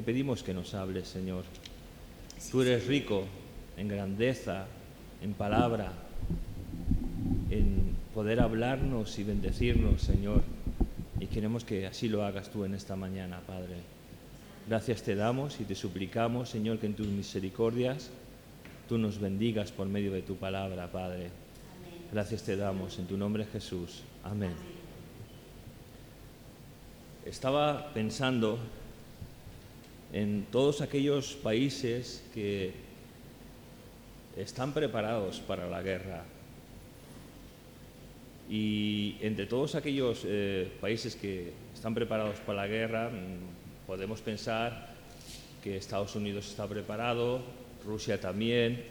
te pedimos que nos hables, Señor. Tú eres rico en grandeza, en palabra, en poder hablarnos y bendecirnos, Señor. Y queremos que así lo hagas tú en esta mañana, Padre. Gracias te damos y te suplicamos, Señor, que en tus misericordias tú nos bendigas por medio de tu palabra, Padre. Gracias te damos en tu nombre, Jesús. Amén. Estaba pensando en todos aquellos países que están preparados para la guerra. Y entre todos aquellos eh, países que están preparados para la guerra, mm, podemos pensar que Estados Unidos está preparado, Rusia también,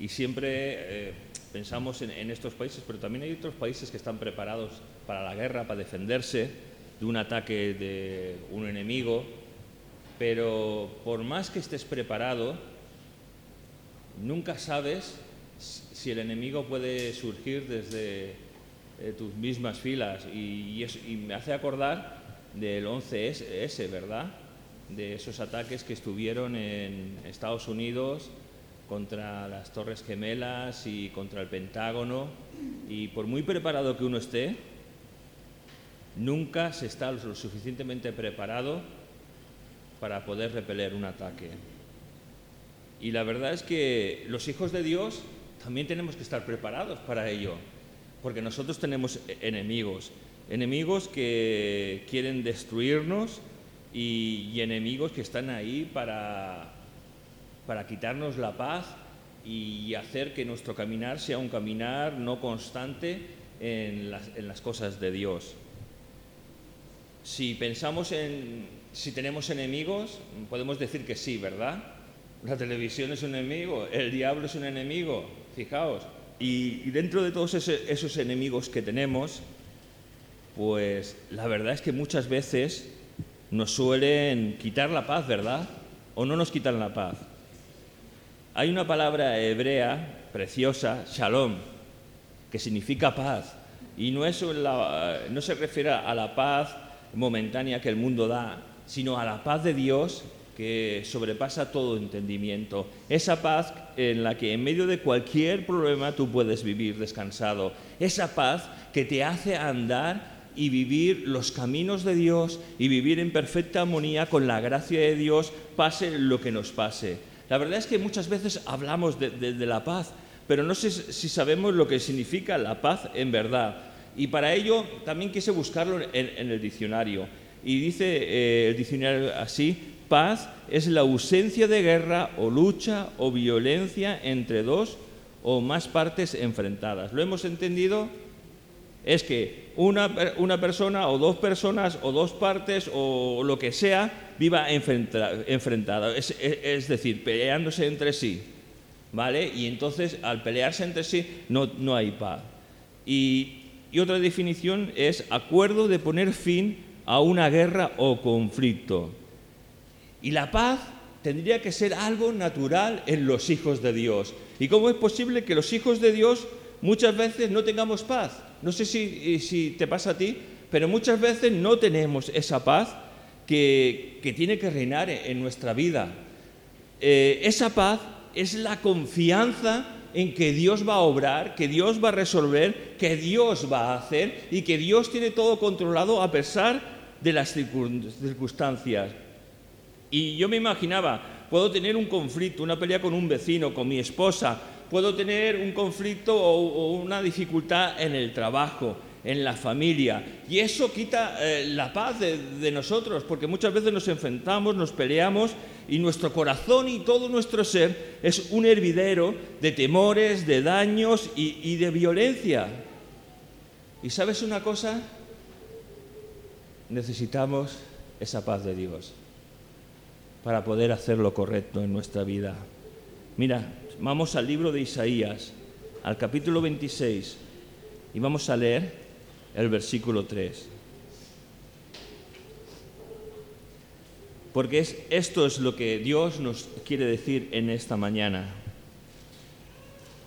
y siempre eh, pensamos en, en estos países, pero también hay otros países que están preparados para la guerra, para defenderse de un ataque de un enemigo, pero por más que estés preparado, nunca sabes si el enemigo puede surgir desde eh, tus mismas filas. Y, me hace acordar del 11S, ¿verdad? De esos ataques que estuvieron en Estados Unidos contra las Torres Gemelas y contra el Pentágono. Y por muy preparado que uno esté, nunca se está lo suficientemente preparado para poder repeler un ataque. Y la verdad es que los hijos de Dios también tenemos que estar preparados para ello, porque nosotros tenemos e-, enemigos, enemigos que quieren destruirnos y, enemigos que están ahí para, para quitarnos la paz y hacer que nuestro caminar sea un caminar no constante en las, en las cosas de Dios. Si pensamos en si tenemos enemigos, podemos decir que sí, ¿verdad? La televisión es un enemigo, el diablo es un enemigo, fijaos. Y, dentro de todos esos enemigos que tenemos, pues la verdad es que muchas veces nos suelen quitar la paz, ¿verdad? O no nos quitan la paz. Hay una palabra hebrea preciosa, shalom, que significa paz. Y no, es no se refiere a la paz momentánea que el mundo da, sino a la paz de Dios que sobrepasa todo entendimiento. Esa paz en la que en medio de cualquier problema tú puedes vivir descansado. Esa paz que te hace andar y vivir los caminos de Dios y vivir en perfecta armonía con la gracia de Dios, pase lo que nos pase. La verdad es que muchas veces hablamos de, la paz, pero no sé si sabemos lo que significa la paz en verdad. Y para ello también quise buscarlo en, el diccionario. Y dice eh, el diccionario así, Paz es la ausencia de guerra o lucha o violencia entre dos o más partes enfrentadas. ¿Lo hemos entendido? Es que una, persona o dos personas o dos partes o lo que sea viva enfrentada, es, decir, peleándose entre sí. ¿Vale? Y entonces al pelearse entre sí no, no hay paz. Y otra definición es acuerdo de poner fin a una guerra o conflicto. Y la paz tendría que ser algo natural en los hijos de Dios. ¿Y cómo es posible que los hijos de Dios muchas veces no tengamos paz? No sé si, si te pasa a ti, pero muchas veces no tenemos esa paz que, tiene que reinar en nuestra vida. Eh, esa paz es la confianza en que Dios va a obrar, que Dios va a resolver, que Dios va a hacer y que Dios tiene todo controlado a pesar de las circunstancias. Y yo me imaginaba, puedo tener un conflicto, una pelea con un vecino, con mi esposa, puedo tener un conflicto o, una dificultad en el trabajo, en la familia. Y eso quita eh, la paz de, nosotros, porque muchas veces nos enfrentamos, nos peleamos y nuestro corazón y todo nuestro ser es un hervidero de temores, de daños y de violencia. ¿Y sabes una cosa? Necesitamos esa paz de Dios para poder hacer lo correcto en nuestra vida. Mira, vamos al libro de Isaías, al capítulo 26, y vamos a leer el versículo 3. Porque es, esto es lo que Dios nos quiere decir en esta mañana.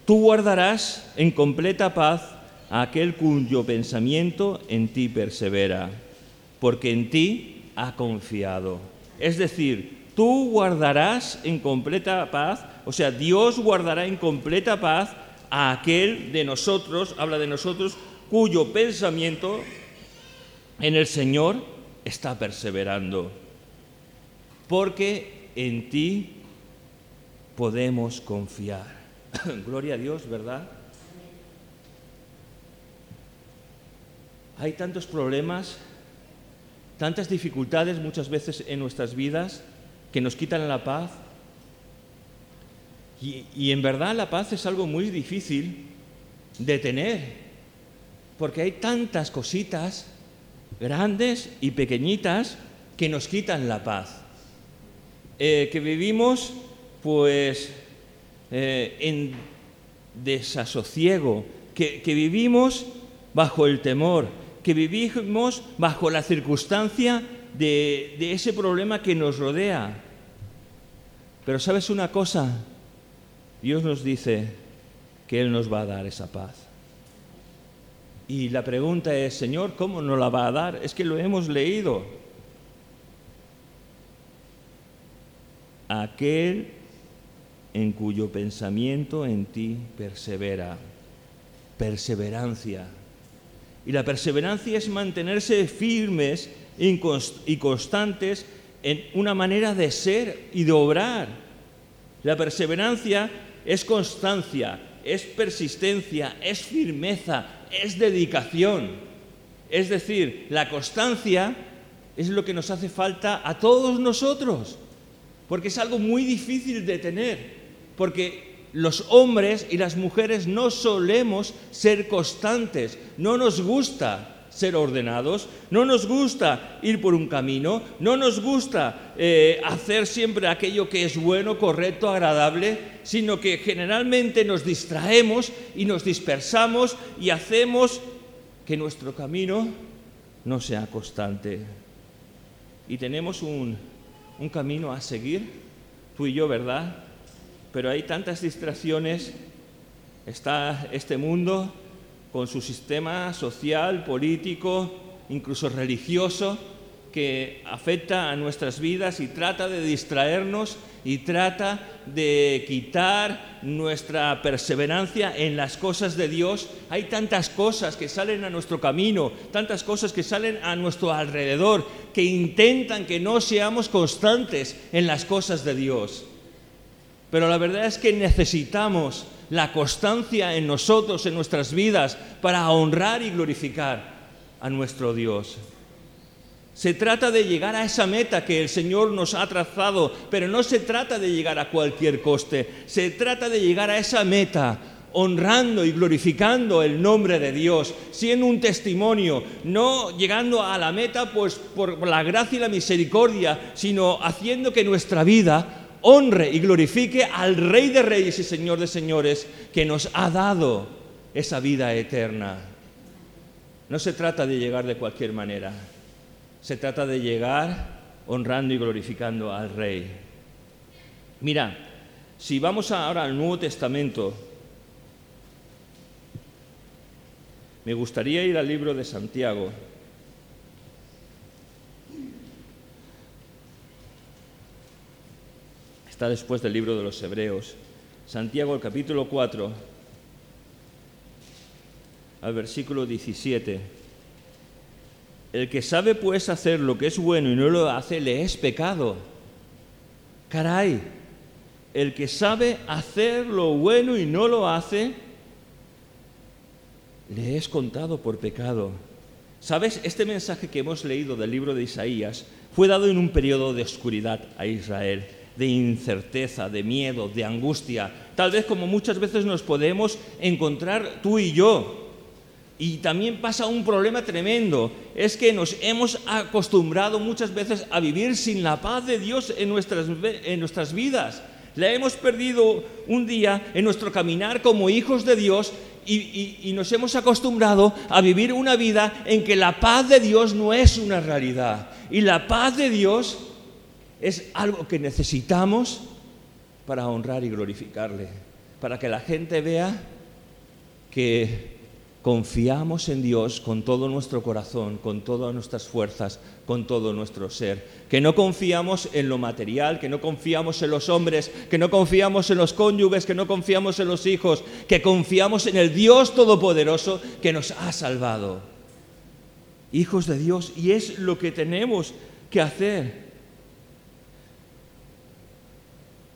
Tú guardarás en completa paz a aquel cuyo pensamiento en ti persevera, porque en ti ha confiado. Es decir, tú guardarás en completa paz, o sea, Dios guardará en completa paz a aquel de nosotros, habla de nosotros, cuyo pensamiento en el Señor está perseverando. Porque en ti podemos confiar. Gloria a Dios, ¿verdad? Hay tantos problemas, tantas dificultades muchas veces en nuestras vidas que nos quitan la paz. Y, en verdad la paz es algo muy difícil de tener, porque hay tantas cositas grandes y pequeñitas que nos quitan la paz. Eh, que vivimos pues eh, en desasosiego, que, vivimos bajo el temor, que vivimos bajo la circunstancia de, ese problema que nos rodea. Pero sabes una cosa, Dios nos dice que Él nos va a dar esa paz. Y la pregunta es, Señor, ¿cómo nos la va a dar? Es que lo hemos leído. Aquel en cuyo pensamiento en ti persevera. Perseverancia. Y la perseverancia es mantenerse firmes y constantes en una manera de ser y de obrar. La perseverancia es constancia, es persistencia, es firmeza, es dedicación. Es decir, la constancia es lo que nos hace falta a todos nosotros, porque es algo muy difícil de tener porque los hombres y las mujeres no solemos ser constantes, no nos gusta ser ordenados, no nos gusta ir por un camino, no nos gusta eh, hacer siempre aquello que es bueno, correcto, agradable, sino que generalmente nos distraemos y nos dispersamos y hacemos que nuestro camino no sea constante. Y tenemos un, un camino a seguir, tú y yo, ¿verdad? Pero hay tantas distracciones. Está este mundo con su sistema social, político, incluso religioso, que afecta a nuestras vidas y trata de distraernos y trata de quitar nuestra perseverancia en las cosas de Dios. Hay tantas cosas que salen a nuestro camino, tantas cosas que salen a nuestro alrededor, que intentan que no seamos constantes en las cosas de Dios. Pero la verdad es que necesitamos la constancia en nosotros, en nuestras vidas, para honrar y glorificar a nuestro Dios. Se trata de llegar a esa meta que el Señor nos ha trazado, pero no se trata de llegar a cualquier coste, se trata de llegar a esa meta honrando y glorificando el nombre de Dios, siendo un testimonio, no llegando a la meta pues por la gracia y la misericordia, sino haciendo que nuestra vida honre y glorifique al Rey de Reyes y Señor de Señores que nos ha dado esa vida eterna. No se trata de llegar de cualquier manera, se trata de llegar honrando y glorificando al Rey. Mira, si vamos ahora al Nuevo Testamento, me gustaría ir al libro de Santiago. Está después del libro de los Hebreos. Santiago, el capítulo 4, al versículo 17. El que sabe pues hacer lo que es bueno y no lo hace, le es pecado. Caray, el que sabe hacer lo bueno y no lo hace, le es contado por pecado. ¿Sabes? Este mensaje que hemos leído del libro de Isaías fue dado en un periodo de oscuridad a Israel de incerteza, de miedo, de angustia, tal vez como muchas veces nos podemos encontrar tú y yo. Y también pasa un problema tremendo, es que nos hemos acostumbrado muchas veces a vivir sin la paz de Dios en nuestras, en nuestras vidas. La hemos perdido un día en nuestro caminar como hijos de Dios y, y, nos hemos acostumbrado a vivir una vida en que la paz de Dios no es una realidad. Y la paz de Dios es algo que necesitamos para honrar y glorificarle, para que la gente vea que confiamos en Dios con todo nuestro corazón, con todas nuestras fuerzas, con todo nuestro ser. Que no confiamos en lo material, que no confiamos en los hombres, que no confiamos en los cónyuges, que no confiamos en los hijos, que confiamos en el Dios Todopoderoso que nos ha salvado. Hijos de Dios, y es lo que tenemos que hacer.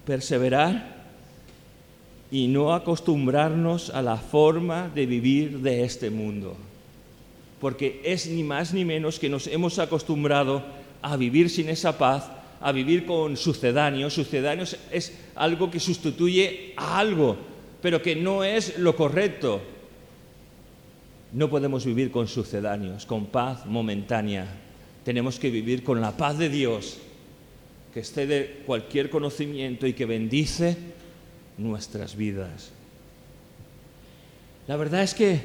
Perseverar y no acostumbrarnos a la forma de vivir de este mundo. Porque es ni más ni menos que nos hemos acostumbrado a vivir sin esa paz, a vivir con sucedáneos. Sucedáneos es algo que sustituye a algo, pero que no es lo correcto. No podemos vivir con sucedáneos, con paz momentánea. Tenemos que vivir con la paz de Dios, que esté de cualquier conocimiento y que bendice nuestras vidas. La verdad es que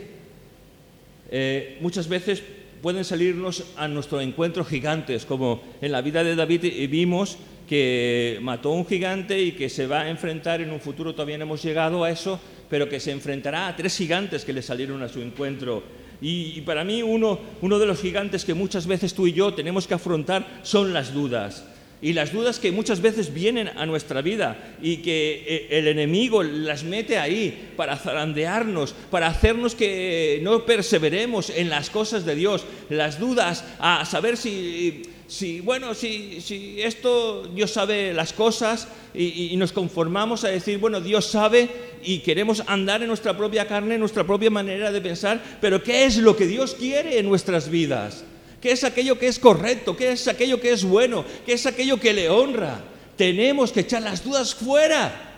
eh, muchas veces pueden salirnos a nuestro encuentro gigantes, como en la vida de David vimos que mató a un gigante y que se va a enfrentar en un futuro, todavía no hemos llegado a eso, pero que se enfrentará a tres gigantes que le salieron a su encuentro. Y, y para mí uno, uno de los gigantes que muchas veces tú y yo tenemos que afrontar son las dudas y las dudas que muchas veces vienen a nuestra vida y que eh, el enemigo las mete ahí para zarandearnos, para hacernos que no perseveremos en las cosas de Dios, las dudas a saber si, si bueno, si, si esto Dios sabe las cosas y, y nos conformamos a decir, bueno, Dios sabe y queremos andar en nuestra propia carne, en nuestra propia manera de pensar, pero ¿qué es lo que Dios quiere en nuestras vidas? ¿Qué es aquello que es correcto? ¿Qué es aquello que es bueno? ¿Qué es aquello que le honra? Tenemos que echar las dudas fuera.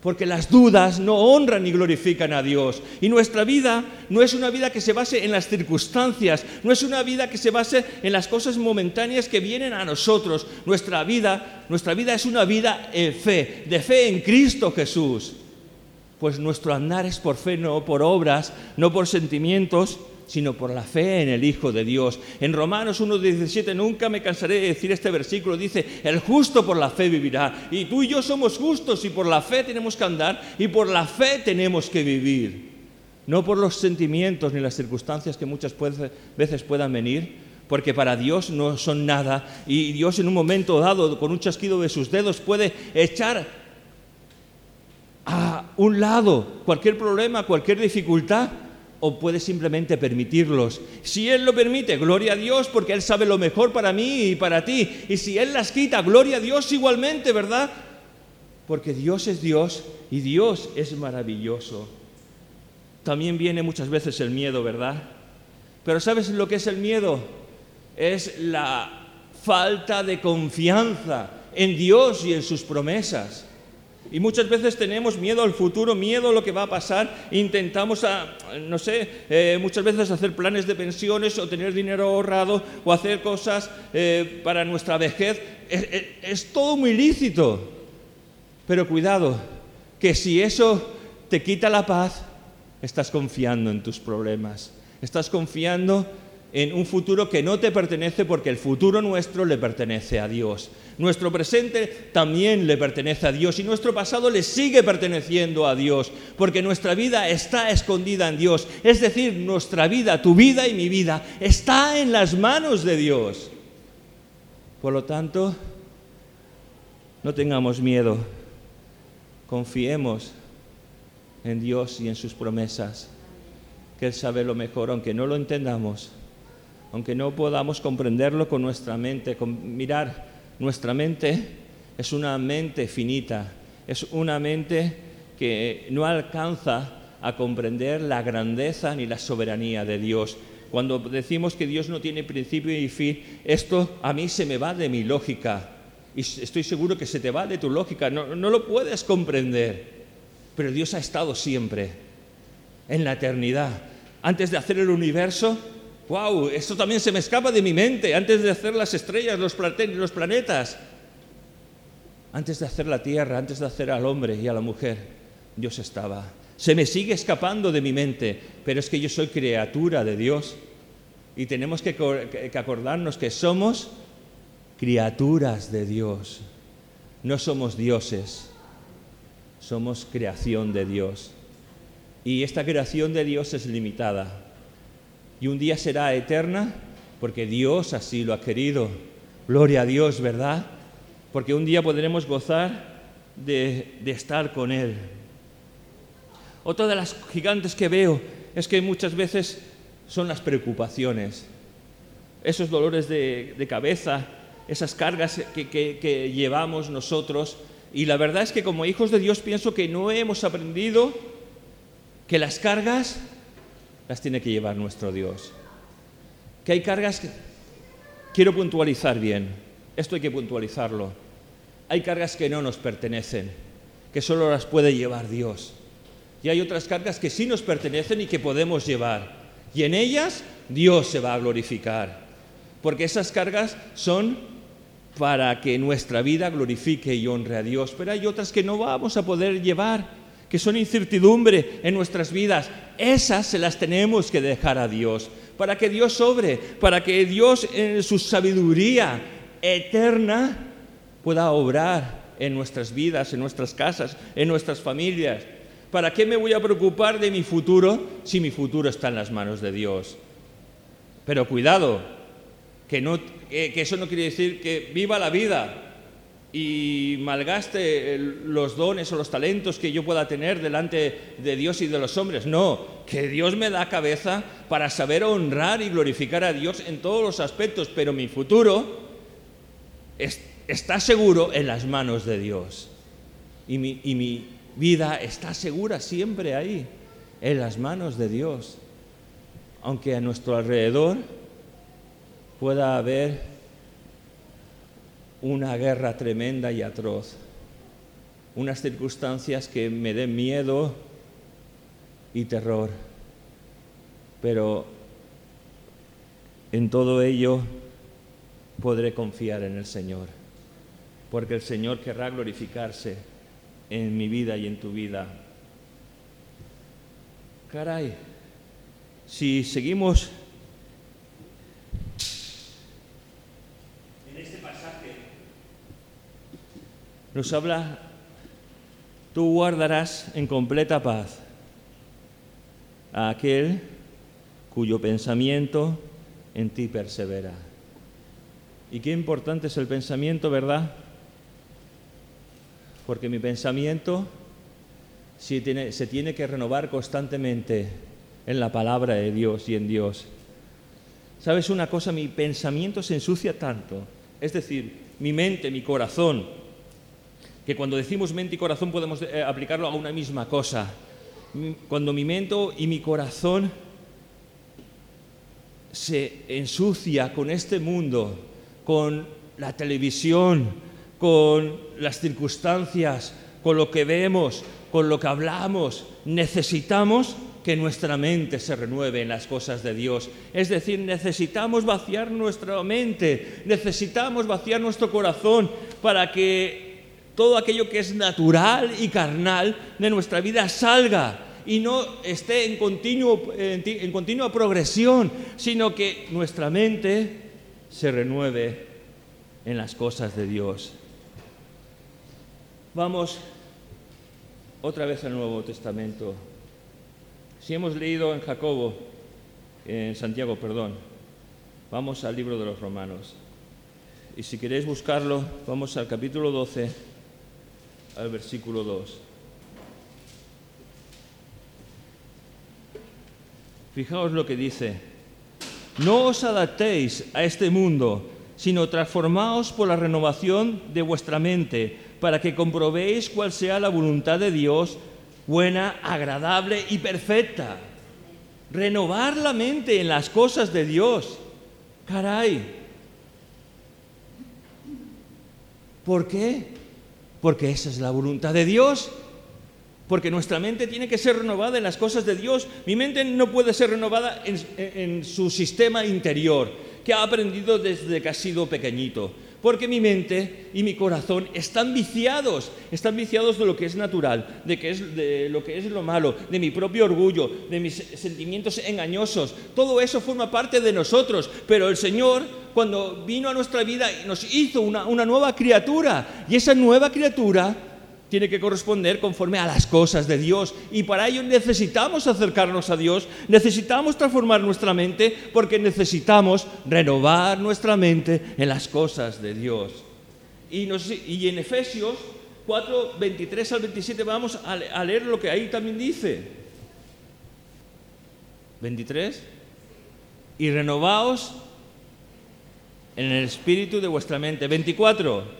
Porque las dudas no honran ni glorifican a Dios. Y nuestra vida no es una vida que se base en las circunstancias, no es una vida que se base en las cosas momentáneas que vienen a nosotros. Nuestra vida, nuestra vida es una vida en fe, de fe en Cristo Jesús. Pues nuestro andar es por fe, no por obras, no por sentimientos, sino por la fe en el Hijo de Dios. En Romanos 1.17, nunca me cansaré de decir este versículo, dice, el justo por la fe vivirá. Y tú y yo somos justos y por la fe tenemos que andar y por la fe tenemos que vivir. No por los sentimientos ni las circunstancias que muchas veces puedan venir, porque para Dios no son nada y Dios en un momento dado, con un chasquido de sus dedos, puede echar a un lado cualquier problema, cualquier dificultad o puede simplemente permitirlos. Si Él lo permite, gloria a Dios, porque Él sabe lo mejor para mí y para ti. Y si Él las quita, gloria a Dios igualmente, ¿verdad? Porque Dios es Dios y Dios es maravilloso. También viene muchas veces el miedo, ¿verdad? Pero ¿sabes lo que es el miedo? Es la falta de confianza en Dios y en sus promesas. Y muchas veces tenemos miedo al futuro, miedo a lo que va a pasar. Intentamos, a, no sé, eh, muchas veces hacer planes de pensiones o tener dinero ahorrado o hacer cosas eh, para nuestra vejez. es todo muy lícito. Pero cuidado, que si eso te quita la paz, estás confiando en tus problemas. Estás confiando en un futuro que no te pertenece porque el futuro nuestro le pertenece a Dios. Nuestro presente también le pertenece a Dios y nuestro pasado le sigue perteneciendo a Dios, porque nuestra vida está escondida en Dios. Es decir, nuestra vida, tu vida y mi vida, está en las manos de Dios. Por lo tanto, no tengamos miedo, confiemos en Dios y en sus promesas, que Él sabe lo mejor, aunque no lo entendamos, aunque no podamos comprenderlo con nuestra mente, con mirar nuestra mente es una mente finita, es una mente que no alcanza a comprender la grandeza ni la soberanía de Dios. Cuando decimos que Dios no tiene principio y fin, esto a mí se me va de mi lógica. Y estoy seguro que se te va de tu lógica. No, no lo puedes comprender. Pero Dios ha estado siempre, en la eternidad. Antes de hacer el universo, wow, esto también se me escapa de mi mente, antes de hacer las estrellas, los, planetas, antes de hacer la tierra, antes de hacer al hombre y a la mujer, Dios estaba. Se me sigue escapando de mi mente, pero es que yo soy criatura de Dios y tenemos que acordarnos que somos criaturas de Dios. No somos dioses, somos creación de Dios. Y esta creación de Dios es limitada. Y un día será eterna porque Dios así lo ha querido. Gloria a Dios, ¿verdad? Porque un día podremos gozar de, estar con Él. Otra de las gigantes que veo es que muchas veces son las preocupaciones, esos dolores de, cabeza, esas cargas que, llevamos nosotros. Y la verdad es que como hijos de Dios pienso que no hemos aprendido que las cargas las tiene que llevar nuestro Dios. Que hay cargas que quiero puntualizar bien, esto hay que puntualizarlo. Hay cargas que no nos pertenecen, que solo las puede llevar Dios. Y hay otras cargas que sí nos pertenecen y que podemos llevar. Y en ellas Dios se va a glorificar. Porque esas cargas son para que nuestra vida glorifique y honre a Dios. Pero hay otras que no vamos a poder llevar, que son incertidumbre en nuestras vidas. Esas se las tenemos que dejar a Dios. Para que Dios sobre, para que Dios en su sabiduría eterna pueda obrar en nuestras vidas, en nuestras casas, en nuestras familias. ¿Para qué me voy a preocupar de mi futuro si mi futuro está en las manos de Dios? Pero cuidado, que, eso no quiere decir que viva la vida y malgaste los dones o los talentos que yo pueda tener delante de Dios y de los hombres. No, que Dios me da cabeza para saber honrar y glorificar a Dios en todos los aspectos, pero mi futuro está seguro en las manos de Dios. Y mi, y mi vida está segura siempre ahí, en las manos de Dios. Aunque a nuestro alrededor pueda haber una guerra tremenda y atroz, unas circunstancias que me den miedo y terror, pero en todo ello podré confiar en el Señor, porque el Señor querrá glorificarse en mi vida y en tu vida. Caray, si seguimos en este pasaje, nos habla, tú guardarás en completa paz a aquel cuyo pensamiento en ti persevera. Y qué importante es el pensamiento, ¿verdad? porque mi pensamiento se tiene, que renovar constantemente en la palabra de Dios y en Dios. ¿Sabes una cosa? Mi pensamiento se ensucia tanto. Es decir, mi mente, mi corazón, que cuando decimos mente y corazón podemos eh, aplicarlo a una misma cosa. Cuando mi mente y mi corazón se ensucia con este mundo, con la televisión, con las circunstancias, con lo que vemos, con lo que hablamos. Necesitamos que nuestra mente se renueve en las cosas de Dios. Es decir, necesitamos vaciar nuestra mente, necesitamos vaciar nuestro corazón para que todo aquello que es natural y carnal de nuestra vida salga y no esté en, continuo, en continua progresión, sino que nuestra mente se renueve en las cosas de Dios. Vamos otra vez al Nuevo Testamento. Si hemos leído en Jacobo, en Santiago, perdón, vamos al libro de los Romanos. Y si queréis buscarlo, vamos al capítulo 12, al versículo 2. Fijaos lo que dice. No os adaptéis a este mundo, sino transformaos por la renovación de vuestra mente para que comprobéis cuál sea la voluntad de Dios, buena, agradable y perfecta. Renovar la mente en las cosas de Dios. Caray. ¿Por qué? Porque esa es la voluntad de Dios. Porque nuestra mente tiene que ser renovada en las cosas de Dios. Mi mente no puede ser renovada en, su sistema interior, que ha aprendido desde que ha sido pequeñito porque mi mente y mi corazón están viciados, están viciados de lo que es natural, de, que es, de lo que es lo malo, de mi propio orgullo, de mis sentimientos engañosos. Todo eso forma parte de nosotros, pero el Señor cuando vino a nuestra vida nos hizo una, una nueva criatura y esa nueva criatura tiene que corresponder conforme a las cosas de Dios. Y para ello necesitamos acercarnos a Dios, necesitamos transformar nuestra mente, porque necesitamos renovar nuestra mente en las cosas de Dios. Y, en Efesios 4, 23 al 27 vamos a leer lo que ahí también dice. 23. Y renovaos en el espíritu de vuestra mente. 24.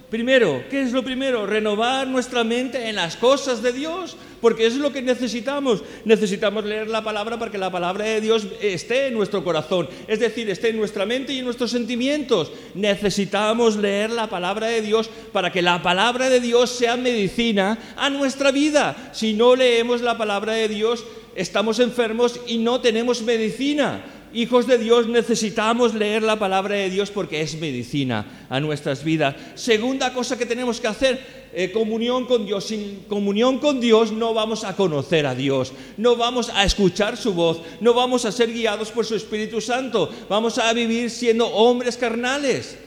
Primero, ¿qué es lo primero? Renovar nuestra mente en las cosas de Dios, porque es lo que necesitamos. Necesitamos leer la palabra para que la palabra de Dios esté en nuestro corazón, es decir, esté en nuestra mente y en nuestros sentimientos. Necesitamos leer la palabra de Dios para que la palabra de Dios sea medicina a nuestra vida. Si no leemos la palabra de Dios, estamos enfermos y no tenemos medicina hijos de Dios necesitamos leer la palabra de Dios porque es medicina a nuestras vidas. Segunda cosa que tenemos que hacer, eh, comunión con Dios. Sin comunión con Dios no vamos a conocer a Dios, no vamos a escuchar su voz, no vamos a ser guiados por su Espíritu Santo, vamos a vivir siendo hombres carnales.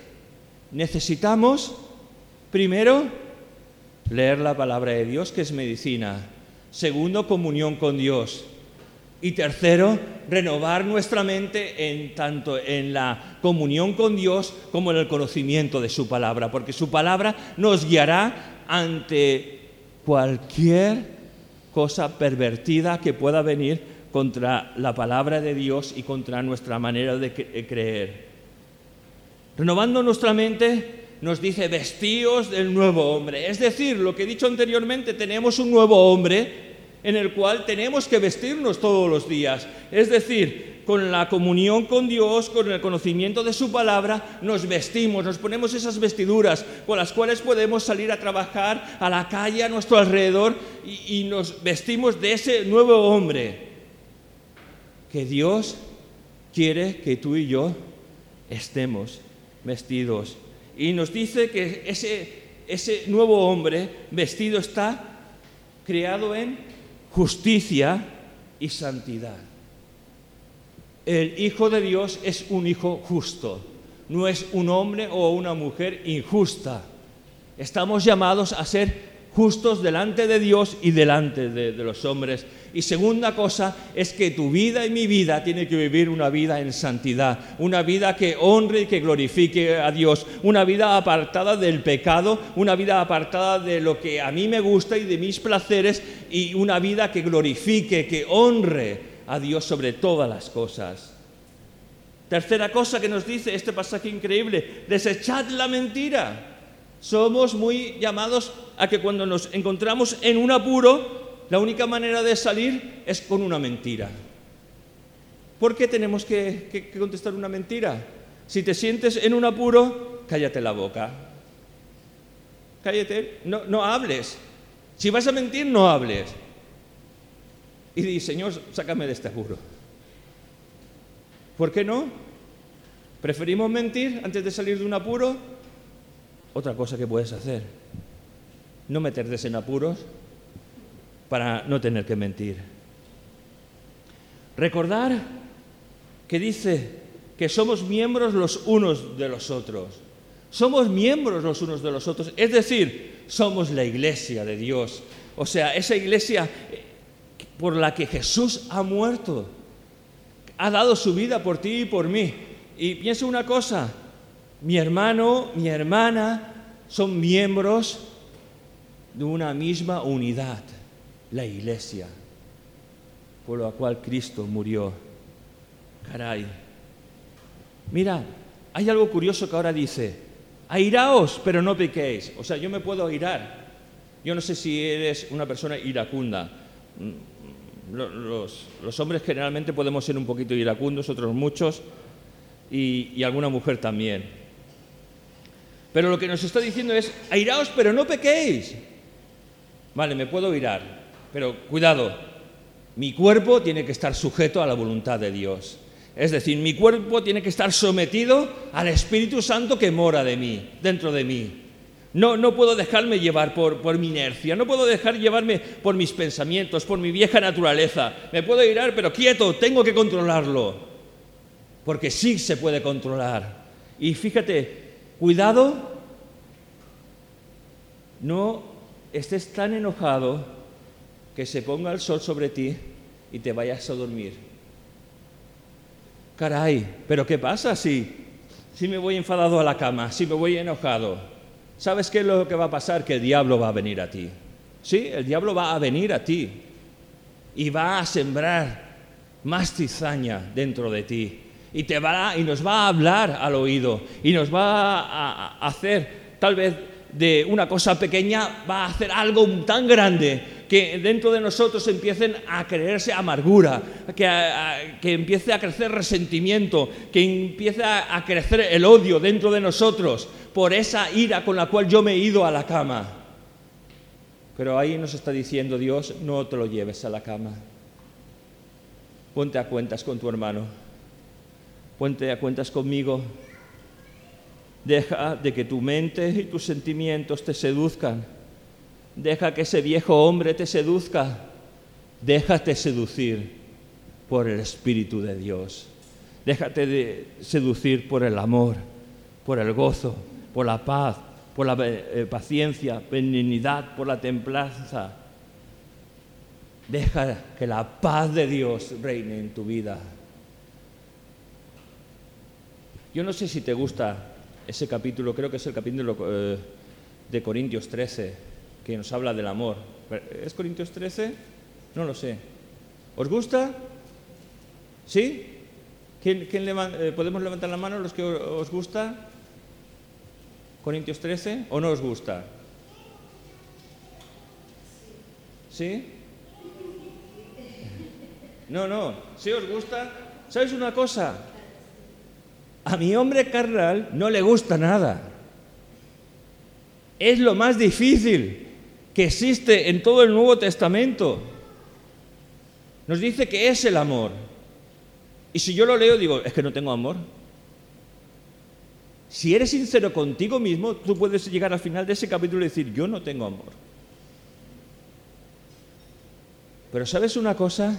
Necesitamos, primero, leer la palabra de Dios, que es medicina. Segundo, comunión con Dios. Y tercero, renovar nuestra mente en tanto en la comunión con Dios como en el conocimiento de su palabra, porque su palabra nos guiará ante cualquier cosa pervertida que pueda venir contra la palabra de Dios y contra nuestra manera de creer. Renovando nuestra mente nos dice vestíos del nuevo hombre. Es decir, lo que he dicho anteriormente, tenemos un nuevo hombre en el cual tenemos que vestirnos todos los días. Es decir, con la comunión con Dios, con el conocimiento de su palabra, nos vestimos, nos ponemos esas vestiduras con las cuales podemos salir a trabajar a la calle a nuestro alrededor y, nos vestimos de ese nuevo hombre que Dios quiere que tú y yo estemos vestidos. Y nos dice que ese, ese nuevo hombre vestido está creado en justicia y santidad. El Hijo de Dios es un Hijo justo, no es un hombre o una mujer injusta. Estamos llamados a ser justos delante de Dios y delante de, los hombres. Y segunda cosa es que tu vida y mi vida tiene que vivir una vida en santidad, una vida que honre y que glorifique a Dios, una vida apartada del pecado, una vida apartada de lo que a mí me gusta y de mis placeres y una vida que glorifique, que honre a Dios sobre todas las cosas. Tercera cosa que nos dice este pasaje increíble, desechad la mentira. Somos muy llamados a que cuando nos encontramos en un apuro, la única manera de salir es con una mentira. ¿Por qué tenemos que, contestar una mentira? Si te sientes en un apuro, cállate la boca. Cállate, no, no hables. Si vas a mentir, no hables. Y di, Señor, sácame de este apuro. ¿Por qué no? ¿Preferimos mentir antes de salir de un apuro? Otra cosa que puedes hacer, no meterte en apuros para no tener que mentir. Recordar que dice que somos miembros los unos de los otros. Somos miembros los unos de los otros, es decir, somos la iglesia de Dios. O sea, esa iglesia por la que Jesús ha muerto, ha dado su vida por ti y por mí. Y piensa una cosa, mi hermano, mi hermana son miembros de una misma unidad, la iglesia, por la cual Cristo murió. Caray. Mira, hay algo curioso que ahora dice, airaos, pero no pequéis. O sea, yo me puedo airar. Yo no sé si eres una persona iracunda. Mm, los, hombres generalmente podemos ser un poquito iracundos, otros muchos, y, y alguna mujer también. Pero lo que nos está diciendo es, airaos, pero no pequéis. Vale, me puedo irar, pero cuidado, mi cuerpo tiene que estar sujeto a la voluntad de Dios. Es decir, mi cuerpo tiene que estar sometido al Espíritu Santo que mora de mí, dentro de mí. No, no puedo dejarme llevar por, por, mi inercia, no puedo dejar llevarme por mis pensamientos, por mi vieja naturaleza. Me puedo irar, pero quieto, tengo que controlarlo. Porque sí se puede controlar. Y fíjate, Cuidado, no estés tan enojado que se ponga el sol sobre ti y te vayas a dormir. Caray, pero ¿qué pasa si, si me voy enfadado a la cama, si me voy enojado? ¿Sabes qué es lo que va a pasar? Que el diablo va a venir a ti. Sí, el diablo va a venir a ti y va a sembrar más cizaña dentro de ti y, te va, y nos va a hablar al oído y nos va a, hacer tal vez de una cosa pequeña, va a hacer algo tan grande que dentro de nosotros empiecen a creerse amargura, que, que empiece a crecer resentimiento, que empiece a, a crecer el odio dentro de nosotros por esa ira con la cual yo me he ido a la cama. Pero ahí nos está diciendo Dios, no te lo lleves a la cama. Ponte a cuentas con tu hermano. Ponte a cuentas conmigo. Deja de que tu mente y tus sentimientos te seduzcan. Deja que ese viejo hombre te seduzca. Déjate seducir por el Espíritu de Dios. Déjate seducir por el amor, por el gozo, por la paz, por la eh, paciencia, benignidad, por la templanza. Deja que la paz de Dios reine en tu vida. Yo no sé si te gusta ese capítulo, creo que es el capítulo eh, de Corintios 13, que nos habla del amor. ¿Es Corintios 13? No lo sé. ¿Os gusta? ¿Sí? ¿Quién, eh, ¿Podemos levantar la mano los que os gusta? ¿Corintios 13? ¿O no os gusta? ¿Sí? No, no. ¿Sí os gusta? ¿Sabes una cosa? A mi hombre carnal no le gusta nada. Es lo más difícil que existe en todo el Nuevo Testamento. Nos dice que es el amor. Y si yo lo leo, digo, es que no tengo amor. Si eres sincero contigo mismo, tú puedes llegar al final de ese capítulo y decir, yo no tengo amor. Pero ¿sabes una cosa?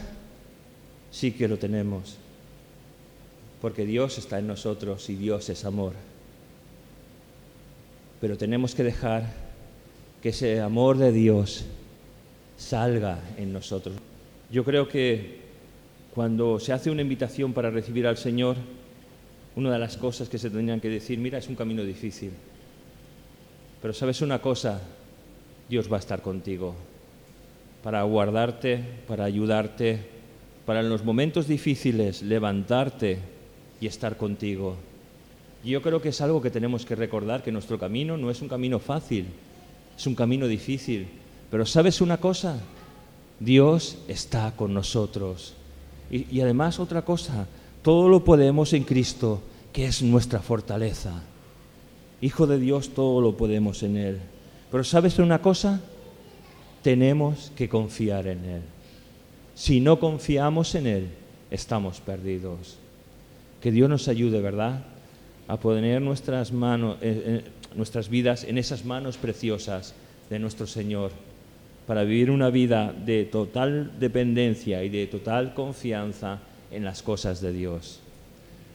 Sí que lo tenemos porque Dios está en nosotros y Dios es amor. Pero tenemos que dejar que ese amor de Dios salga en nosotros. Yo creo que cuando se hace una invitación para recibir al Señor, una de las cosas que se tendrían que decir, mira, es un camino difícil. Pero sabes una cosa, Dios va a estar contigo para guardarte, para ayudarte, para en los momentos difíciles levantarte y estar contigo. Yo creo que es algo que tenemos que recordar, que nuestro camino no es un camino fácil, es un camino difícil. Pero sabes una cosa, Dios está con nosotros. Y, y además otra cosa, todo lo podemos en Cristo, que es nuestra fortaleza. Hijo de Dios, todo lo podemos en Él. Pero sabes una cosa, tenemos que confiar en Él. Si no confiamos en Él, estamos perdidos. Que Dios nos ayude, ¿verdad? A poner nuestras manos, eh, eh, nuestras vidas en esas manos preciosas de nuestro Señor, para vivir una vida de total dependencia y de total confianza en las cosas de Dios.